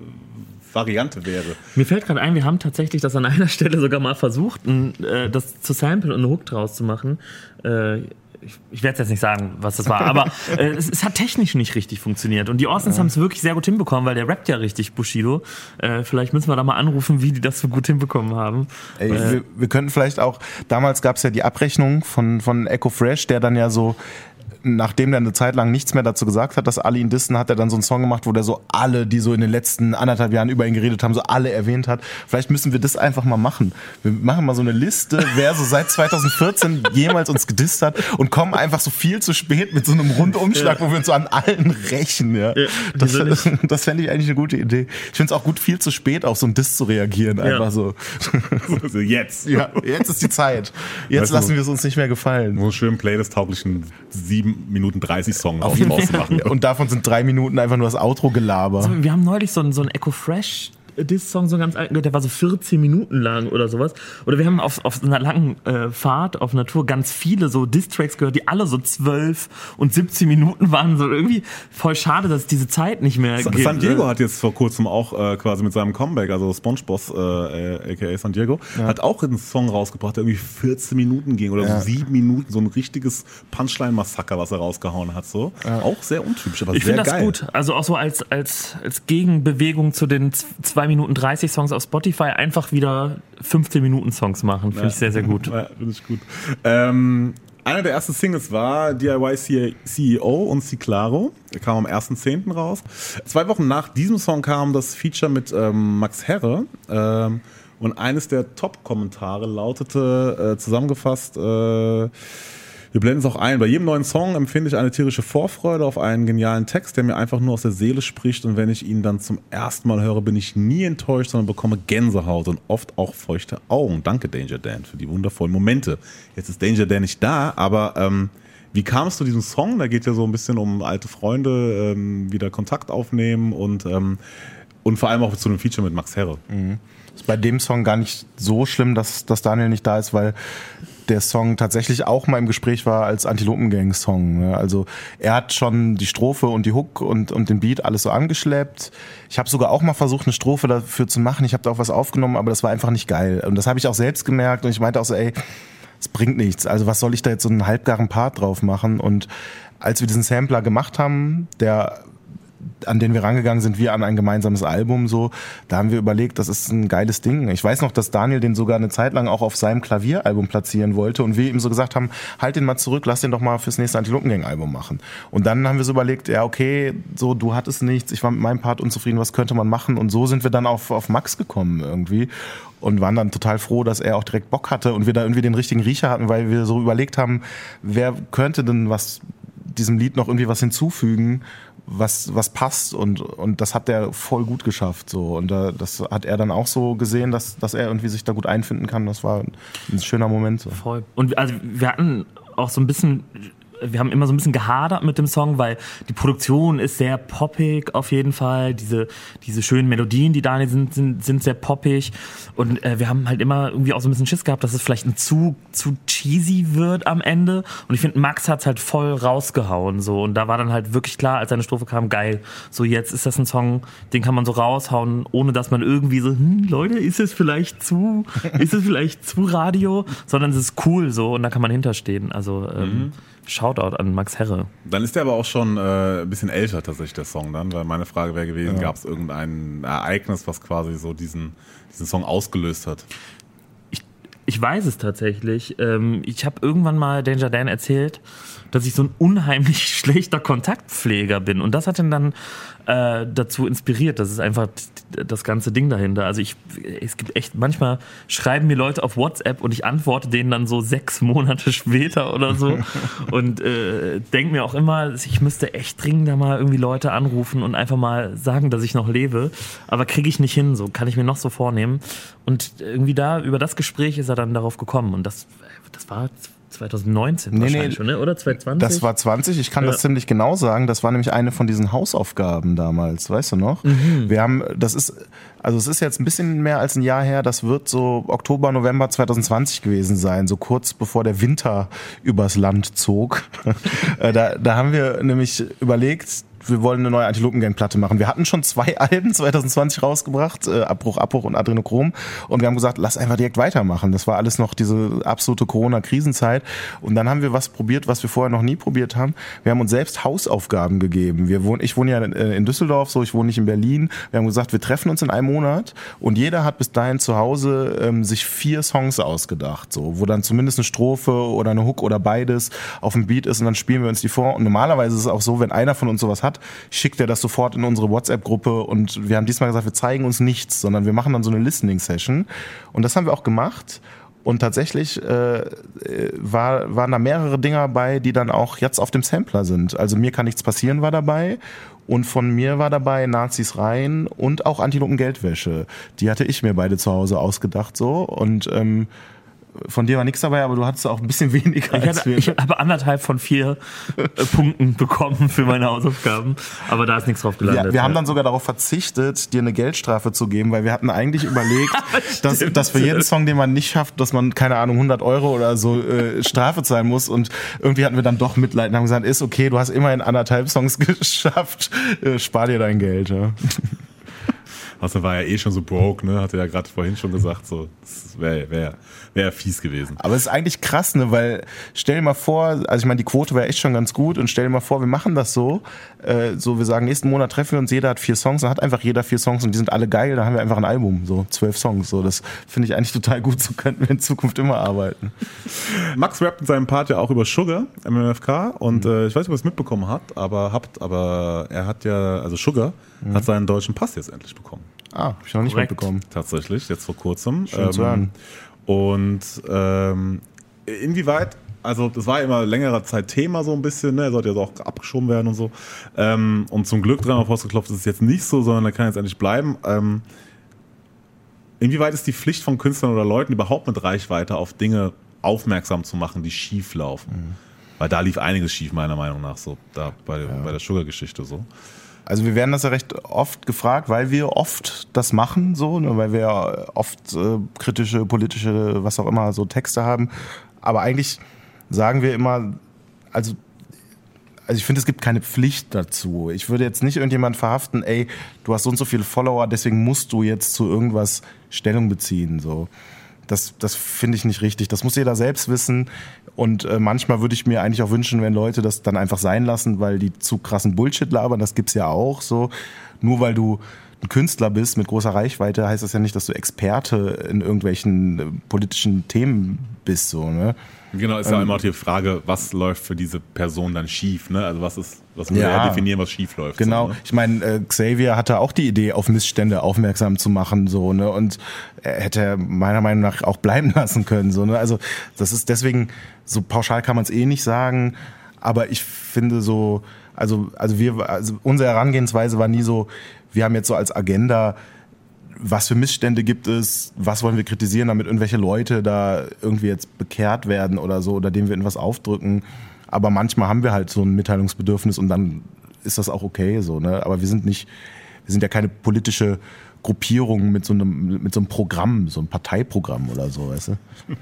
Variante wäre. Mir fällt gerade ein, wir haben tatsächlich das an einer Stelle sogar mal versucht, ein, äh, das zu samplen und einen Hook draus zu machen. Äh, ich, ich werde jetzt nicht sagen, was das war, aber äh, es, es hat technisch nicht richtig funktioniert. Und die Austins haben es wirklich sehr gut hinbekommen, weil der rappt ja richtig Bushido. Äh, vielleicht müssen wir da mal anrufen, wie die das so gut hinbekommen haben. Ey, wir, wir könnten vielleicht auch, damals gab es ja die Abrechnung von, von Echo Fresh, der dann ja so, nachdem er eine Zeit lang nichts mehr dazu gesagt hat, dass alle ihn dissen, hat er dann so einen Song gemacht, wo der so alle, die so in den letzten anderthalb Jahren über ihn geredet haben, so alle erwähnt hat. Vielleicht müssen wir das einfach mal machen. Wir machen mal so eine Liste, wer so seit 2014 jemals uns gedisst hat und kommen einfach so viel zu spät mit so einem Rundumschlag, wo wir uns so an allen rächen. Ja. das wieso das fände ich eigentlich eine gute Idee. Ich finde es auch gut, viel zu spät auf so einen Diss zu reagieren. Einfach so. Also jetzt. Ja, jetzt ist die Zeit. Jetzt Weißt lassen wir es uns nicht mehr gefallen. So einen schönen Playlist-tauglichen 7 Minuten 30 Song draus machen. Und davon sind drei Minuten einfach nur das Outro-Gelaber. Wir haben neulich so einen, so einen Echo Fresh Diss-Song, so einen ganz alten, gehört, der war so 14 Minuten lang oder sowas. Oder wir haben auf, auf so einer langen äh, Fahrt auf Natur ganz viele so Diss-Tracks gehört, die alle so 12 und 17 Minuten waren. So irgendwie voll schade, dass es diese Zeit nicht mehr Sa- gibt. San Diego hat jetzt vor kurzem auch äh, quasi mit seinem Comeback, also SpongeBoss, äh, aka San Diego, hat auch einen Song rausgebracht, der irgendwie 14 Minuten ging oder Ja. so 7 Minuten, so ein richtiges Punchline-Massaker, was er rausgehauen hat. So. Auch sehr untypisch, aber Ich sehr finde das geil. gut. Also auch so als, als, als Gegenbewegung zu den 2 Minuten 30 Songs auf Spotify einfach wieder 15 Minuten Songs machen. Finde ich sehr, sehr gut. Ja, finde ich gut. Ähm, einer der ersten Singles war DIY CEO und Ciclaro. Der kam am 1.10. raus. Zwei Wochen nach diesem Song kam das Feature mit ähm, Max Herre. Ähm, und eines der Top-Kommentare lautete äh, zusammengefasst, äh, wir blenden es auch ein. Bei jedem neuen Song empfinde ich eine tierische Vorfreude auf einen genialen Text, der mir einfach nur aus der Seele spricht. Und wenn ich ihn dann zum ersten Mal höre, bin ich nie enttäuscht, sondern bekomme Gänsehaut und oft auch feuchte Augen. Danke, Danger Dan, für die wundervollen Momente. Jetzt ist Danger Dan nicht da, aber ähm, wie kam es zu diesem Song? Da geht ja so ein bisschen um alte Freunde, ähm, wieder Kontakt aufnehmen und, ähm, und vor allem auch zu einem Feature mit Max Herre. Ist bei dem Song gar nicht so schlimm, dass, dass Daniel nicht da ist, weil der Song tatsächlich auch mal im Gespräch war als Antilopengang-Song. ne? Also er hat schon die Strophe und die Hook und, und den Beat alles so angeschleppt. Ich habe sogar auch mal versucht, eine Strophe dafür zu machen. Ich habe da auch was aufgenommen, aber das war einfach nicht geil. Und das habe ich auch selbst gemerkt und ich meinte auch so, ey, es bringt nichts. Also was soll ich da jetzt so einen halbgaren Part drauf machen? Und als wir diesen Sampler gemacht haben, der an den wir rangegangen sind, wir an ein gemeinsames Album so, da haben wir überlegt, das ist ein geiles Ding. Ich weiß noch, dass Daniel den sogar eine Zeit lang auch auf seinem Klavieralbum platzieren wollte und wir ihm so gesagt haben, halt den mal zurück, lass den doch mal fürs nächste Antilopengang-Album machen. Und dann haben wir so überlegt, ja okay, so du hattest nichts, ich war mit meinem Part unzufrieden, was könnte man machen? Und so sind wir dann auf, auf Max gekommen irgendwie und waren dann total froh, dass er auch direkt Bock hatte und wir da irgendwie den richtigen Riecher hatten, weil wir so überlegt haben, wer könnte denn was diesem Lied noch irgendwie was hinzufügen, was, was passt und, und das hat der voll gut geschafft so und da, das hat er dann auch so gesehen, dass, dass er irgendwie sich da gut einfinden kann. Das war ein schöner Moment. So. Voll. Und also wir hatten auch so ein bisschen, wir haben immer so ein bisschen gehadert mit dem Song, weil die Produktion ist sehr poppig auf jeden Fall. Diese, diese schönen Melodien, die da sind, sind, sind sehr poppig. Und äh, wir haben halt immer irgendwie auch so ein bisschen Schiss gehabt, dass es vielleicht ein zu, zu cheesy wird am Ende. Und ich finde, Max hat's halt voll rausgehauen. So. Und da war dann halt wirklich klar, als seine Strophe kam, geil. So, jetzt ist das ein Song, den kann man so raushauen, ohne dass man irgendwie so, hm, Leute, ist es vielleicht zu, ist es vielleicht zu Radio? Sondern es ist cool so und da kann man hinterstehen. Also ähm, Shoutout an Max Herre. Dann ist der aber auch schon äh, ein bisschen älter tatsächlich, der Song dann, weil meine Frage wäre gewesen, gab es irgendein Ereignis, was quasi so diesen, diesen Song ausgelöst hat? Ich weiß es tatsächlich. Ähm, ich habe irgendwann mal Danger Dan erzählt, dass ich so ein unheimlich schlechter Kontaktpfleger bin. Und das hat ihn dann äh, dazu inspiriert. Das ist einfach das ganze Ding dahinter. Also ich, es gibt echt, manchmal schreiben mir Leute auf WhatsApp und ich antworte denen dann so sechs Monate später oder so und äh, denke mir auch immer, ich müsste echt dringender mal irgendwie Leute anrufen und einfach mal sagen, dass ich noch lebe. Aber kriege ich nicht hin, so kann ich mir noch so vornehmen. Und irgendwie da, über das Gespräch ist er dann darauf gekommen und das, das war 2019 Nee, wahrscheinlich nee, schon, ne? oder 2020? Das war 20, ich kann Ja. das ziemlich genau sagen. Das war nämlich eine von diesen Hausaufgaben damals, weißt du noch? Mhm. Wir haben, das ist, also es ist jetzt ein bisschen mehr als ein Jahr her, das wird so Oktober, November 2020 gewesen sein, so kurz bevor der Winter übers Land zog. Äh, da, da haben wir nämlich überlegt, wir wollen eine neue Antilopengang-Platte machen. Wir hatten schon zwei Alben 2020 rausgebracht, äh, Abbruch, Abbruch und Adrenochrom. Und wir haben gesagt, lass einfach direkt weitermachen. Das war alles noch diese absolute Corona-Krisenzeit. Und dann haben wir was probiert, was wir vorher noch nie probiert haben. Wir haben uns selbst Hausaufgaben gegeben. Wir wohnen, ich wohne ja äh, in Düsseldorf, so ich wohne nicht in Berlin. Wir haben gesagt, wir treffen uns in einem Monat und jeder hat bis dahin zu Hause ähm, sich vier Songs ausgedacht, so wo dann zumindest eine Strophe oder eine Hook oder beides auf dem Beat ist und dann spielen wir uns die vor. Und normalerweise ist es auch so, wenn einer von uns sowas hat, schickt er das sofort in unsere WhatsApp-Gruppe und wir haben diesmal gesagt, wir zeigen uns nichts, sondern wir machen dann so eine Listening-Session. Und das haben wir auch gemacht. Und tatsächlich äh, äh, war, waren da mehrere Dinger bei, die dann auch jetzt auf dem Sampler sind. Also mir kann nichts passieren war dabei. Und von mir war dabei Nazis rein und auch Antilopen Geldwäsche. Die hatte ich mir beide zu Hause ausgedacht so. Und ähm, von dir war nichts dabei, aber du hattest auch ein bisschen weniger Ich, als hatte, wir. ich habe anderthalb von vier äh, Punkten bekommen für meine Hausaufgaben, aber da ist nichts drauf gelandet. Wir, wir haben ja. dann sogar darauf verzichtet, dir eine Geldstrafe zu geben, weil wir hatten eigentlich überlegt, dass, dass für jeden Song, den man nicht schafft, dass man, keine Ahnung, 100 Euro oder so äh, Strafe zahlen muss. Und irgendwie hatten wir dann doch Mitleid und haben gesagt, ist okay, du hast immerhin anderthalb Songs geschafft, äh, spar dir dein Geld. Ja. Außerdem war er eh schon so broke, ne? Hatte ja gerade vorhin schon gesagt, so, das wäre wär, wär fies gewesen. Aber es ist eigentlich krass, ne, weil stell dir mal vor, also ich meine, die Quote wäre echt schon ganz gut und stell dir mal vor, wir machen das so, äh, so wir sagen, nächsten Monat treffen wir uns, jeder hat vier Songs, dann hat einfach jeder vier Songs und die sind alle geil, dann haben wir einfach ein Album, so zwölf Songs, so das finde ich eigentlich total gut, so könnten wir in Zukunft immer arbeiten. Max rappt in seinem Part ja auch über Sugar, MMFK, und äh, ich weiß nicht, ob ihr es mitbekommen habt, aber habt, aber er hat ja, also Sugar hat seinen deutschen Pass jetzt endlich bekommen. Ah, hab ich noch nicht Korrekt. mitbekommen. Tatsächlich, jetzt vor kurzem. Ähm, Schön zu hören. Und ähm, inwieweit, also das war immer längerer Zeit Thema so ein bisschen, ne? er sollte ja auch abgeschoben werden und so. Ähm, und zum Glück dreimal ausgeklopft ist es jetzt nicht so, sondern er kann jetzt endlich bleiben. Ähm, inwieweit ist die Pflicht von Künstlern oder Leuten überhaupt mit Reichweite auf Dinge aufmerksam zu machen, die schief laufen? Mhm. Weil da lief einiges schief, meiner Meinung nach, so da bei, bei der Sugar-Geschichte so. Also wir werden das ja recht oft gefragt, weil wir oft das machen, so, ne, weil wir oft äh, kritische, politische, was auch immer, so Texte haben. Aber eigentlich sagen wir immer, also also ich finde, es gibt keine Pflicht dazu. Ich würde jetzt nicht irgendjemand verhaften, ey, du hast so und so viele Follower, deswegen musst du jetzt zu irgendwas Stellung beziehen. So. Das, das finde ich nicht richtig. Das muss jeder selbst wissen. Und äh, manchmal würde ich mir eigentlich auch wünschen, wenn Leute das dann einfach sein lassen, weil die zu krassen Bullshit labern. Das gibt's ja auch so. Nur weil du ein Künstler bist mit großer Reichweite, heißt das ja nicht, dass du Experte in irgendwelchen äh, politischen Themen bist. So, ne? Genau, ist ja immer auch die Frage, was läuft für diese Person dann schief, ne? Also was ist, was würde Ja. er definieren, was schief läuft? Genau. So, ne? Ich meine, äh, Xavier hatte auch die Idee, auf Missstände aufmerksam zu machen, so ne, und er hätte meiner Meinung nach auch bleiben lassen können, so ne. Also das ist deswegen so pauschal kann man es eh nicht sagen, aber ich finde so, also also wir, also unsere Herangehensweise war nie so, wir haben jetzt so als Agenda was für Missstände gibt es, was wollen wir kritisieren, damit irgendwelche Leute da irgendwie jetzt bekehrt werden oder so, oder denen wir irgendwas aufdrücken. Aber manchmal haben wir halt so ein Mitteilungsbedürfnis und dann ist das auch okay so, ne? Aber wir sind nicht, wir sind ja keine politische Gruppierung mit so einem, mit so einem Programm, so einem Parteiprogramm oder so, weißt du?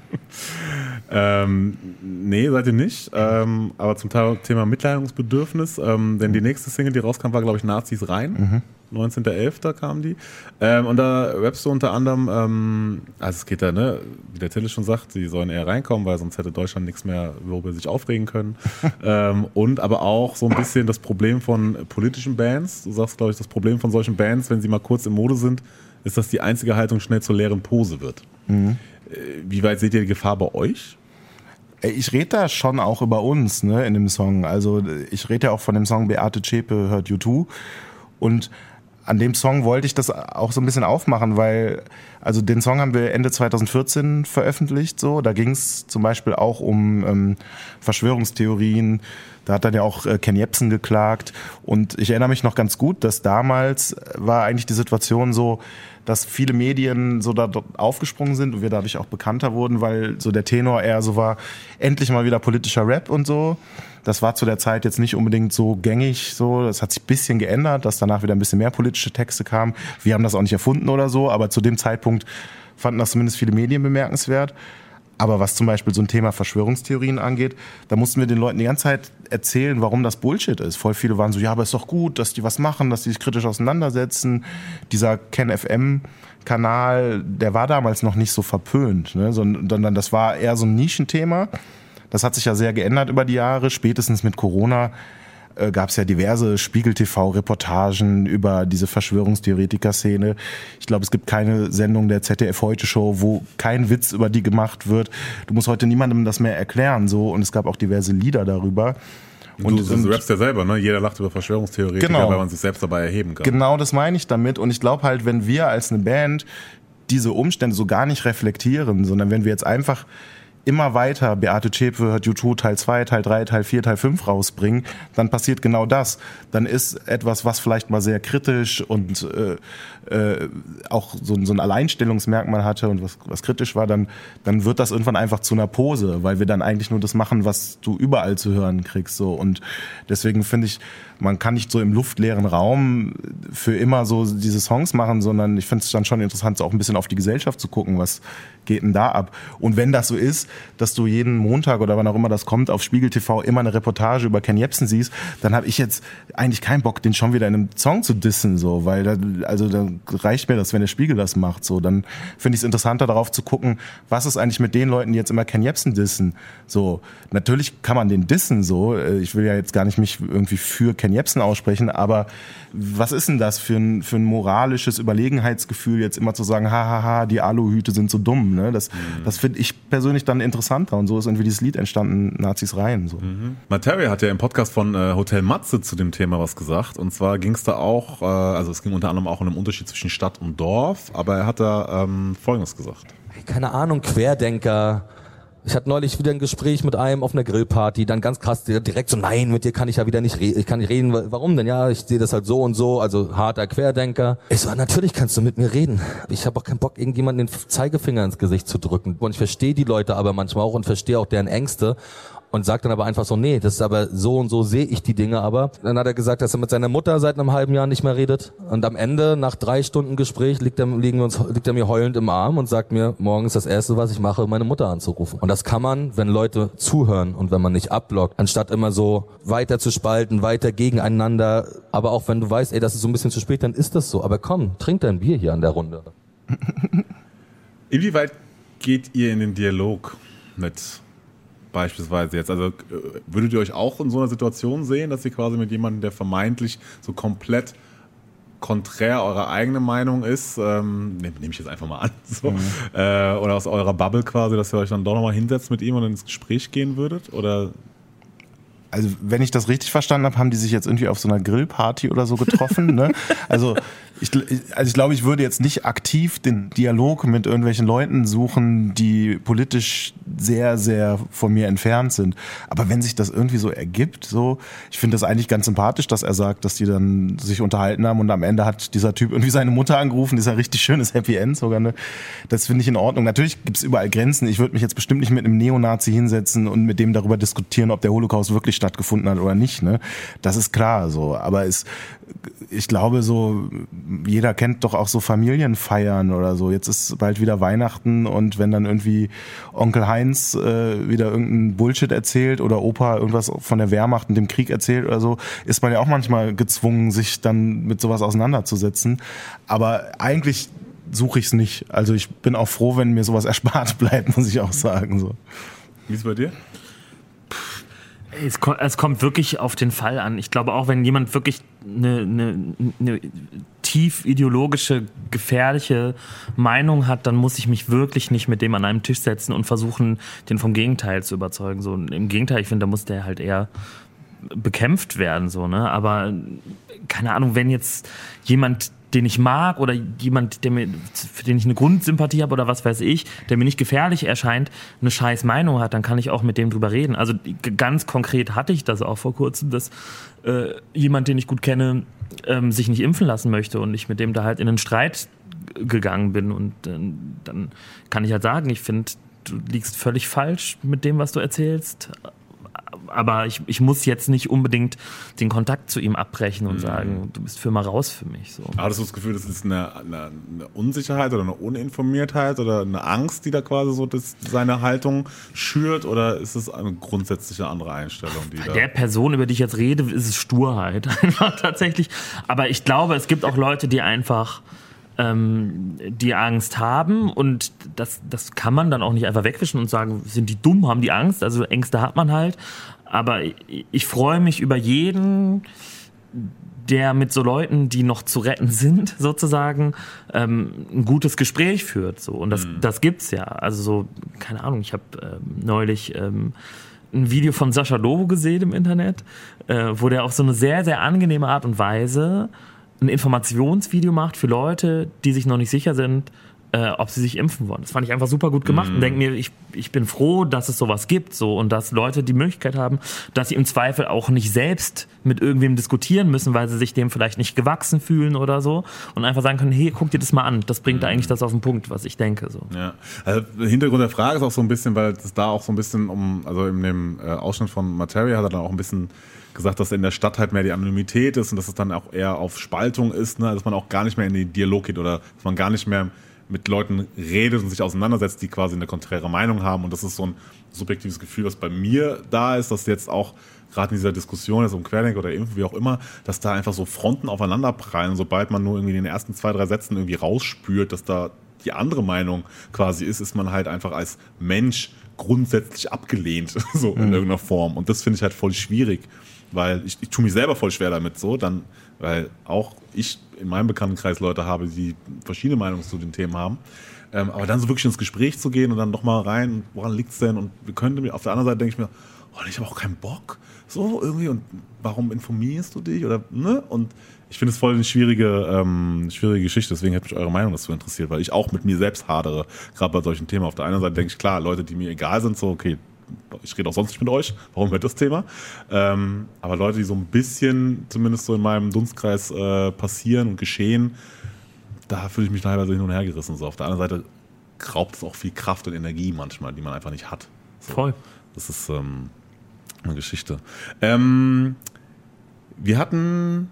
Ähm, nee, seid ihr nicht. Ähm, aber zum Thema Mitteilungsbedürfnis. Ähm, denn die nächste Single, die rauskam, war, glaube ich, Nazis rein. 19.11. kam die. Ähm, und da rappst du unter anderem, ähm, also es geht da, ne, wie der Tille schon sagt, sie sollen eher reinkommen, weil sonst hätte Deutschland nichts mehr, worüber sie sich aufregen können. ähm, und aber auch so ein bisschen das Problem von politischen Bands. Du sagst, glaube ich, das Problem von solchen Bands, wenn sie mal kurz in Mode sind, ist, dass die einzige Haltung schnell zur leeren Pose wird. Äh, Wie weit seht ihr die Gefahr bei euch? Ey, Ich rede da schon auch über uns, ne, in dem Song. Also ich rede ja auch von dem Song Beate Zschäpe hört You Too. Und an dem Song wollte ich das auch so ein bisschen aufmachen, weil, also den Song haben wir Ende 2014 veröffentlicht, so. Da ging es zum Beispiel auch um ähm, Verschwörungstheorien. Da hat dann ja auch äh, Ken Jebsen geklagt. Und ich erinnere mich noch ganz gut, dass damals war eigentlich die Situation so, dass viele Medien so da aufgesprungen sind und wir dadurch auch bekannter wurden, weil so der Tenor eher so war, endlich mal wieder politischer Rap und so. Das war zu der Zeit jetzt nicht unbedingt so gängig, so. Das hat sich ein bisschen geändert, dass danach wieder ein bisschen mehr politische Texte kamen. Wir haben das auch nicht erfunden oder so, aber zu dem Zeitpunkt fanden das zumindest viele Medien bemerkenswert. Aber was zum Beispiel so ein Thema Verschwörungstheorien angeht, da mussten wir den Leuten die ganze Zeit erzählen, warum das Bullshit ist. Voll viele waren so, ja, aber ist doch gut, dass die was machen, dass die sich kritisch auseinandersetzen. Dieser Ken FM Kanal, der war damals noch nicht so verpönt, ne? sondern das war eher so ein Nischenthema. Das hat sich ja sehr geändert über die Jahre. Spätestens mit Corona äh, gab es ja diverse Spiegel-TV-Reportagen über diese Verschwörungstheoretiker-Szene. Ich glaube, es gibt keine Sendung der ZDF-Heute-Show, wo kein Witz über die gemacht wird. Du musst heute niemandem das mehr erklären. so Und es gab auch diverse Lieder darüber. Und, du, du rappst ja selber, ne? Jeder lacht über Verschwörungstheoretiker, Genau. weil man sich selbst dabei erheben kann. Genau das meine ich damit. Und ich glaube halt, wenn wir als eine Band diese Umstände so gar nicht reflektieren, sondern wenn wir jetzt einfach immer weiter Beate Zschäpe hört U2 Teil 2, Teil 3, Teil 4, Teil 5 rausbringen, dann passiert genau das. Dann ist etwas, was vielleicht mal sehr kritisch und äh, äh, auch so, so ein Alleinstellungsmerkmal hatte und was, was kritisch war, dann, dann wird das irgendwann einfach zu einer Pose, weil wir dann eigentlich nur das machen, was du überall zu hören kriegst. So. Und deswegen finde ich, man kann nicht so im luftleeren Raum für immer so diese Songs machen, sondern ich finde es dann schon interessant, so auch ein bisschen auf die Gesellschaft zu gucken, was geht denn da ab. Und wenn das so ist, dass du jeden Montag oder wann auch immer das kommt, auf Spiegel TV immer eine Reportage über Ken Jebsen siehst, dann habe ich jetzt eigentlich keinen Bock, den schon wieder in einem Song zu dissen, so, weil da, also da reicht mir das, wenn der Spiegel das macht, so, dann finde ich es interessanter darauf zu gucken, was ist eigentlich mit den Leuten, die jetzt immer Ken Jebsen dissen, so. Natürlich kann man den dissen, so, Äh, ich will ja jetzt gar nicht mich irgendwie für Ken Jebsen aussprechen, aber was ist denn das für ein, für ein moralisches Überlegenheitsgefühl, jetzt immer zu sagen, hahaha, die Aluhüte sind so dumm, ne? Das, das finde ich persönlich dann interessanter und so ist irgendwie dieses Lied entstanden, Nazis rein, so. Materia hat ja im Podcast von äh, Hotel Matze zu dem Thema was gesagt. Und zwar ging es da auch, äh, also es ging unter anderem auch um den Unterschied zwischen Stadt und Dorf, aber er hat da ähm, Folgendes gesagt. keine Ahnung, Querdenker. Ich hatte neulich wieder ein Gespräch mit einem auf einer Grillparty, dann ganz krass direkt so, nein, mit dir kann ich ja wieder nicht reden. Ich kann nicht reden, wa- warum denn? Ja, ich sehe das halt so und so, also harter Querdenker. Ich so, natürlich kannst du mit mir reden. Ich habe auch keinen Bock, irgendjemanden den Zeigefinger ins Gesicht zu drücken. Und ich verstehe die Leute aber manchmal auch und verstehe auch deren Ängste und sagt dann aber einfach so, nee, das ist aber so und so sehe ich die Dinge aber. Dann hat er gesagt, dass er mit seiner Mutter seit einem halben Jahr nicht mehr redet. Und am Ende, nach drei Stunden Gespräch, liegt er, liegen wir uns, liegt er mir heulend im Arm und sagt mir, morgen ist das Erste, was ich mache, meine Mutter anzurufen. Und das kann man, wenn Leute zuhören und wenn man nicht abblockt, anstatt immer so weiter zu spalten, weiter gegeneinander. Aber auch wenn du weißt, ey, das ist so ein bisschen zu spät, dann ist das so. Aber komm, trink dein Bier hier an der Runde. Inwieweit geht ihr in den Dialog mit beispielsweise jetzt? Also äh, würdet ihr euch auch in so einer Situation sehen, dass ihr quasi mit jemandem, der vermeintlich so komplett konträr eurer eigenen Meinung ist, ähm, nehme nehm ich jetzt einfach mal an, so, äh, oder aus eurer Bubble quasi, dass ihr euch dann doch nochmal hinsetzt mit ihm und ins Gespräch gehen würdet? Oder also wenn ich das richtig verstanden habe, haben die sich jetzt irgendwie auf so einer Grillparty oder so getroffen. ne? Also ich, also ich glaube, ich würde jetzt nicht aktiv den Dialog mit irgendwelchen Leuten suchen, die politisch sehr, sehr von mir entfernt sind. Aber wenn sich das irgendwie so ergibt, so, ich finde das eigentlich ganz sympathisch, dass er sagt, dass die dann sich unterhalten haben und am Ende hat dieser Typ irgendwie seine Mutter angerufen, ist ein richtig schönes Happy End sogar. Ne? Das finde ich in Ordnung. Natürlich gibt es überall Grenzen. Ich würde mich jetzt bestimmt nicht mit einem Neonazi hinsetzen und mit dem darüber diskutieren, ob der Holocaust wirklich stattgefunden hat oder nicht. Ne? Das ist klar so. Aber es, ich glaube so, jeder kennt doch auch so Familienfeiern oder so. Jetzt ist bald wieder Weihnachten und wenn dann irgendwie Onkel Heinz äh, wieder irgendeinen Bullshit erzählt oder Opa irgendwas von der Wehrmacht und dem Krieg erzählt oder so, ist man ja auch manchmal gezwungen, sich dann mit sowas auseinanderzusetzen. Aber eigentlich suche ich es nicht. Also ich bin auch froh, wenn mir sowas erspart bleibt, muss ich auch sagen. So. wie ist es bei dir? Es, es kommt wirklich auf den Fall an. Ich glaube auch, wenn jemand wirklich eine, eine, eine tief ideologische, gefährliche Meinung hat, dann muss ich mich wirklich nicht mit dem an einem Tisch setzen und versuchen, den vom Gegenteil zu überzeugen. So, Im Gegenteil, ich finde, da muss der halt eher bekämpft werden, so, ne? Aber keine Ahnung, wenn jetzt jemand, den ich mag oder jemand, der mir, für den ich eine Grundsympathie habe oder was weiß ich, der mir nicht gefährlich erscheint, eine scheiß Meinung hat, dann kann ich auch mit dem drüber reden. Also ganz konkret hatte ich das auch vor kurzem, dass äh, jemand, den ich gut kenne, ähm, sich nicht impfen lassen möchte und ich mit dem da halt in einen Streit gegangen bin und äh, dann kann ich halt sagen, ich finde, du liegst völlig falsch mit dem, was du erzählst aber ich, ich muss jetzt nicht unbedingt den Kontakt zu ihm abbrechen und mhm. sagen, du bist für mal raus für mich. So. Hattest du das Gefühl, das ist eine, eine, eine, Unsicherheit oder eine Uninformiertheit oder eine Angst, die da quasi so das, seine Haltung schürt oder ist es eine grundsätzliche andere Einstellung? Die Bei der Person, über die ich jetzt rede, ist es Sturheit einfach tatsächlich. Aber ich glaube, es gibt auch Leute, die einfach ähm, die Angst haben und das, das kann man dann auch nicht einfach wegwischen und sagen, sind die dumm, haben die Angst, also Ängste hat man halt, aber ich, ich freue mich über jeden, der mit so Leuten, die noch zu retten sind, sozusagen, ähm, ein gutes Gespräch führt. So. Und das, mhm. das gibt's ja. Also so, keine Ahnung, ich habe ähm, neulich ähm, ein Video von Sascha Lobo gesehen im Internet, äh, wo der auf so eine sehr, sehr angenehme Art und Weise ein Informationsvideo macht für Leute, die sich noch nicht sicher sind, äh, ob sie sich impfen wollen. Das fand ich einfach super gut gemacht mhm. und denke mir, ich, ich bin froh, dass es sowas gibt so und dass Leute die Möglichkeit haben, dass sie im Zweifel auch nicht selbst mit irgendwem diskutieren müssen, weil sie sich dem vielleicht nicht gewachsen fühlen oder so und einfach sagen können, hey, guck dir das mal an, das bringt mhm. eigentlich das auf den Punkt, was ich denke. So. Ja, also Hintergrund der Frage ist auch so ein bisschen, weil es da auch so ein bisschen um, also in dem äh, Ausschnitt von Materia hat er dann auch ein bisschen gesagt, dass in der Stadt halt mehr die Anonymität ist und dass es dann auch eher auf Spaltung ist, ne? dass man auch gar nicht mehr in den Dialog geht oder dass man gar nicht mehr mit Leuten redet und sich auseinandersetzt, die quasi eine konträre Meinung haben. Und das ist so ein subjektives Gefühl, was bei mir da ist, dass jetzt auch gerade in dieser Diskussion jetzt um Querdenker oder Impfen, wie auch immer, dass da einfach so Fronten aufeinanderprallen, sobald man nur irgendwie in den ersten zwei, drei Sätzen irgendwie rausspürt, dass da die andere Meinung quasi ist, ist man halt einfach als Mensch grundsätzlich abgelehnt, so in mhm. irgendeiner Form. Und das finde ich halt voll schwierig weil ich, ich tue mich selber voll schwer damit so, dann, weil auch ich in meinem Bekanntenkreis Leute habe, die verschiedene Meinungen zu den Themen haben. Ähm, aber dann so wirklich ins Gespräch zu gehen und dann nochmal rein, woran liegt es denn? Und wir könnten mir, auf der anderen Seite denke ich mir, oh, ich habe auch keinen Bock. So irgendwie, und warum informierst du dich? Oder, ne? Und ich finde es voll eine schwierige, ähm, schwierige Geschichte, deswegen hätte mich eure Meinung dazu interessiert, weil ich auch mit mir selbst hadere, gerade bei solchen Themen. Auf der einen Seite denke ich, klar, Leute, die mir egal sind, so, okay, ich rede auch sonst nicht mit euch, warum wird das Thema? Ähm, aber Leute, die so ein bisschen zumindest so in meinem Dunstkreis äh, passieren und geschehen, da fühle ich mich teilweise hin und her gerissen. So. Auf der anderen Seite raubt es auch viel Kraft und Energie manchmal, die man einfach nicht hat. So. Voll. Das ist ähm, eine Geschichte. Ähm, wir hatten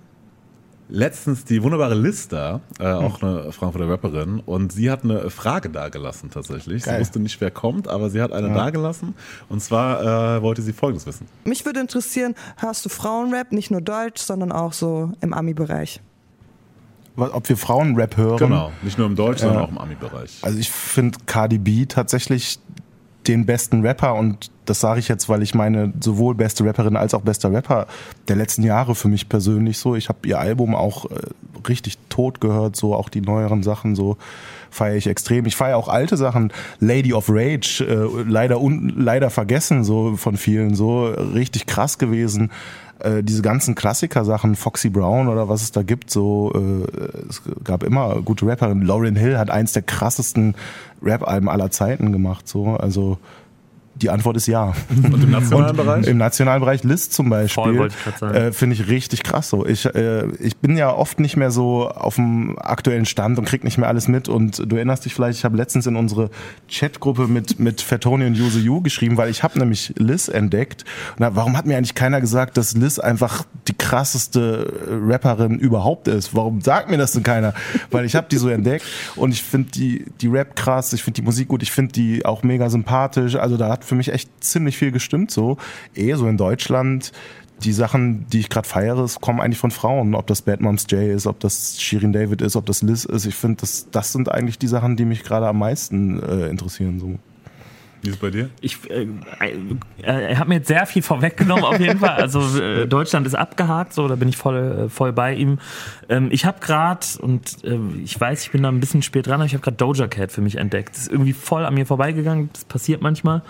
letztens die wunderbare Lista, äh, auch eine Frankfurter Rapperin, und sie hat eine Frage dagelassen tatsächlich. Geil. Sie wusste nicht, wer kommt, aber sie hat eine ja. dagelassen. Und zwar äh, wollte sie Folgendes wissen. Mich würde interessieren, hast du Frauenrap, nicht nur Deutsch, sondern auch so im Ami-Bereich? Ob wir Frauenrap hören? Genau, nicht nur im Deutsch, sondern auch im Ami-Bereich. Also ich finde Cardi B tatsächlich den besten Rapper und das sage ich jetzt, weil ich meine sowohl beste Rapperin als auch bester Rapper der letzten Jahre für mich persönlich so. Ich habe ihr Album auch äh, richtig tot gehört, so auch die neueren Sachen so feiere ich extrem. Ich feiere auch alte Sachen, Lady of Rage, äh, leider un, leider vergessen so von vielen, so richtig krass gewesen. Äh, diese ganzen Klassiker-Sachen, Foxy Brown oder was es da gibt, so äh, es gab immer gute Rapperinnen. Lauryn Hill hat eins der krassesten Rap-Alben aller Zeiten gemacht, so also die Antwort ist ja. Und im nationalen und Bereich? Im nationalen Bereich List zum Beispiel. Äh, Finde ich richtig krass so. Ich, äh, ich bin ja oft nicht mehr so auf dem aktuellen Stand und krieg nicht mehr alles mit. Und du erinnerst dich vielleicht, ich habe letztens in unsere Chatgruppe mit, mit Fatoni und Yuzu Yu geschrieben, weil ich habe nämlich Liz entdeckt. Und warum hat mir eigentlich keiner gesagt, dass Liz einfach die krasseste Rapperin überhaupt ist? Warum sagt mir das denn keiner? Weil ich habe die so entdeckt und ich finde die, die Rap krass, ich finde die Musik gut, ich finde die auch mega sympathisch. Also da hat für mich echt ziemlich viel gestimmt so. Ehe so in Deutschland die Sachen, die ich gerade feiere, kommen eigentlich von Frauen. Ob das Bad Moms J ist, ob das Shirin David ist, ob das Liz ist. Ich finde, das, das sind eigentlich die Sachen, die mich gerade am meisten äh, interessieren. So. Wie ist es bei dir? Ich, äh, äh, hat mir jetzt sehr viel vorweggenommen auf jeden Fall. Also äh, Deutschland ist abgehakt, so da bin ich voll, äh, voll bei ihm. Ähm, ich habe gerade und äh, ich weiß, ich bin da ein bisschen spät dran, aber ich habe gerade Doja Cat für mich entdeckt. Das ist irgendwie voll an mir vorbeigegangen. Das passiert manchmal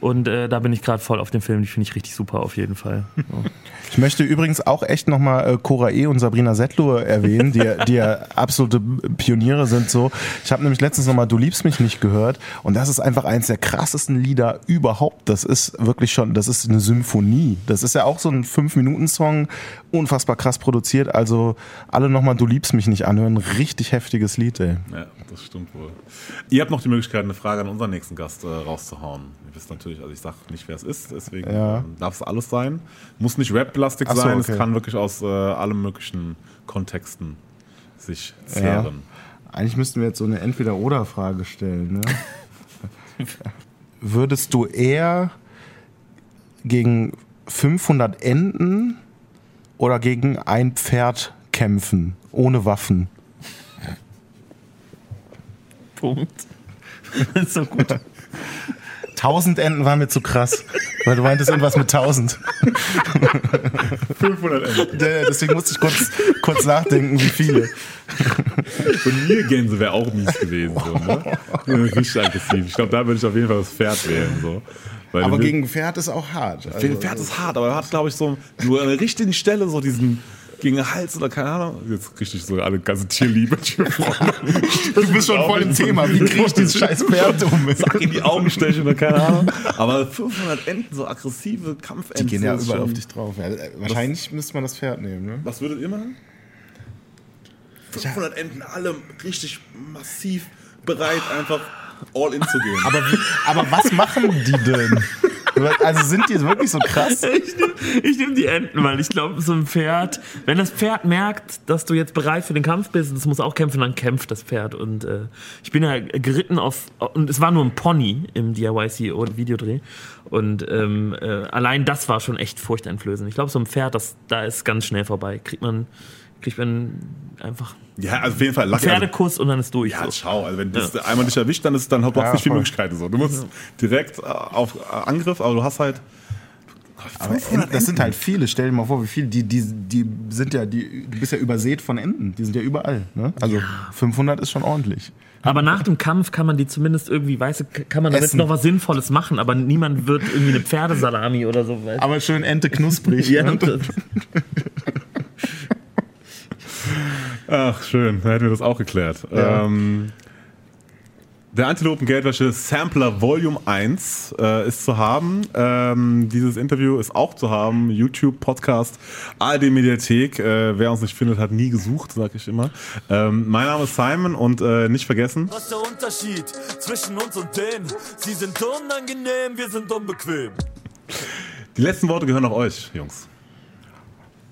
und äh, da bin ich gerade voll auf dem Film. Die finde ich richtig super auf jeden Fall. So. Ich möchte übrigens auch echt nochmal äh, Cora E. und Sabrina Settler erwähnen, die, die ja absolute Pioniere sind. So, ich habe nämlich letztens nochmal "Du liebst mich nicht" gehört und das ist einfach eins der krassesten Lieder überhaupt. Das ist wirklich schon, das ist eine Symphonie. Das ist ja auch so ein fünf Minuten Song, unfassbar krass produziert. Also alle nochmal "Du liebst mich nicht" anhören. Richtig heftiges Lied. Ey. Ja, das stimmt wohl. Ihr habt noch die Möglichkeit, eine Frage an unseren nächsten Gast äh, rauszuhauen. Ihr wisst natürlich, also ich sage nicht, wer es ist, deswegen Ja. äh, darf es alles sein. Muss nicht Rap-lastig so, sein, okay. es kann wirklich aus äh, allen möglichen Kontexten sich zehren. Eigentlich müssten wir jetzt so eine Entweder-Oder-Frage stellen. Ne? Würdest du eher gegen 500 Enten oder gegen ein Pferd kämpfen, ohne Waffen? Punkt. Das ist so gut. 1000 Enten war mir zu krass, weil du meintest irgendwas mit 1000. 500 Enten. Ja, Deswegen musste ich kurz, kurz nachdenken, wie viele. Und Nilgänse wäre auch mies gewesen. So, ne? Richtig aggressiv. Ich glaube, da würde ich auf jeden Fall das Pferd wählen. So. Weil Aber gegen Pferd ist auch hart. Also, Ein Pferd ist hart, aber er hat, glaube ich, so nur an der richtigen Stelle so diesen gegen den Hals oder keine Ahnung. Jetzt richtig so alle ganze Tierliebe. du bist schon voll im Thema. Wie kriege ich dieses scheiß Pferd um? Sag in die Augen stechen oder keine Ahnung. Aber 500 Enten, so aggressive Kampfenten. Die gehen ja überall schon- auf dich drauf. Ja, wahrscheinlich müsste man das Pferd nehmen. Ne? Was würdet ihr machen? 500 Enten, alle richtig massiv bereit, einfach all in zu gehen. Aber, wie, aber was machen die denn? Also sind die wirklich so krass? Ich nehme nehm die Enten, weil ich glaube, so ein Pferd, wenn das Pferd merkt, dass du jetzt bereit für den Kampf bist, und es muss auch kämpfen, dann kämpft das Pferd. Und äh, ich bin ja geritten auf, und es war nur ein Pony im DIY-CEO-Videodreh. Und ähm, äh, allein das war schon echt furchteinflößend. Ich glaube, so ein Pferd, das, da ist ganz schnell vorbei. Kriegt man, kriegt man einfach Ja, also auf jeden Fall. also, Pferdekuss und dann ist durch. ja, so. schau, also wenn das einmal dich erwischt, dann ist dann hast du Ja, nicht viele. Möglichkeiten. So. Du musst direkt äh, auf äh, Angriff, aber du hast halt. Aber Enten, das sind halt viele. Stell dir mal vor, wie viele. Die, die, die sind ja, die, du bist ja übersät von Enten. Die sind ja überall. Ne? Also 500 ist schon ordentlich. Aber nach dem Kampf kann man die zumindest irgendwie, weißt du, kann man damit Essen. noch was Sinnvolles machen, aber niemand wird irgendwie eine Pferdesalami oder so. Weißt? Aber schön Ente knusprig. Ja, ne? Ach, schön, dann hätten wir das auch geklärt. Ja. Ähm, der Antilopen-Geldwäsche Sampler Volume 1 äh, ist zu haben. Ähm, dieses Interview ist auch zu haben. YouTube, Podcast, ARD Mediathek. Äh, wer uns nicht findet, hat nie gesucht, sag ich immer. Ähm, mein Name ist Simon und äh, nicht vergessen, Was ist der Unterschied zwischen uns und denen? Sie sind unangenehm, wir sind unbequem. die letzten Worte gehören auch euch, Jungs.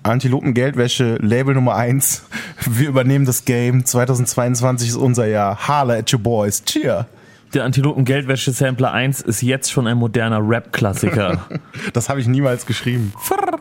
Antilopen Geldwäsche, Label Nummer 1. Wir übernehmen das Game. 2022 ist unser Jahr. Harle at your boys. Cheer. der Antilopen-Geldwäsche-Sampler 1 ist jetzt schon ein moderner Rap-Klassiker. Das habe ich niemals geschrieben. Frrrr.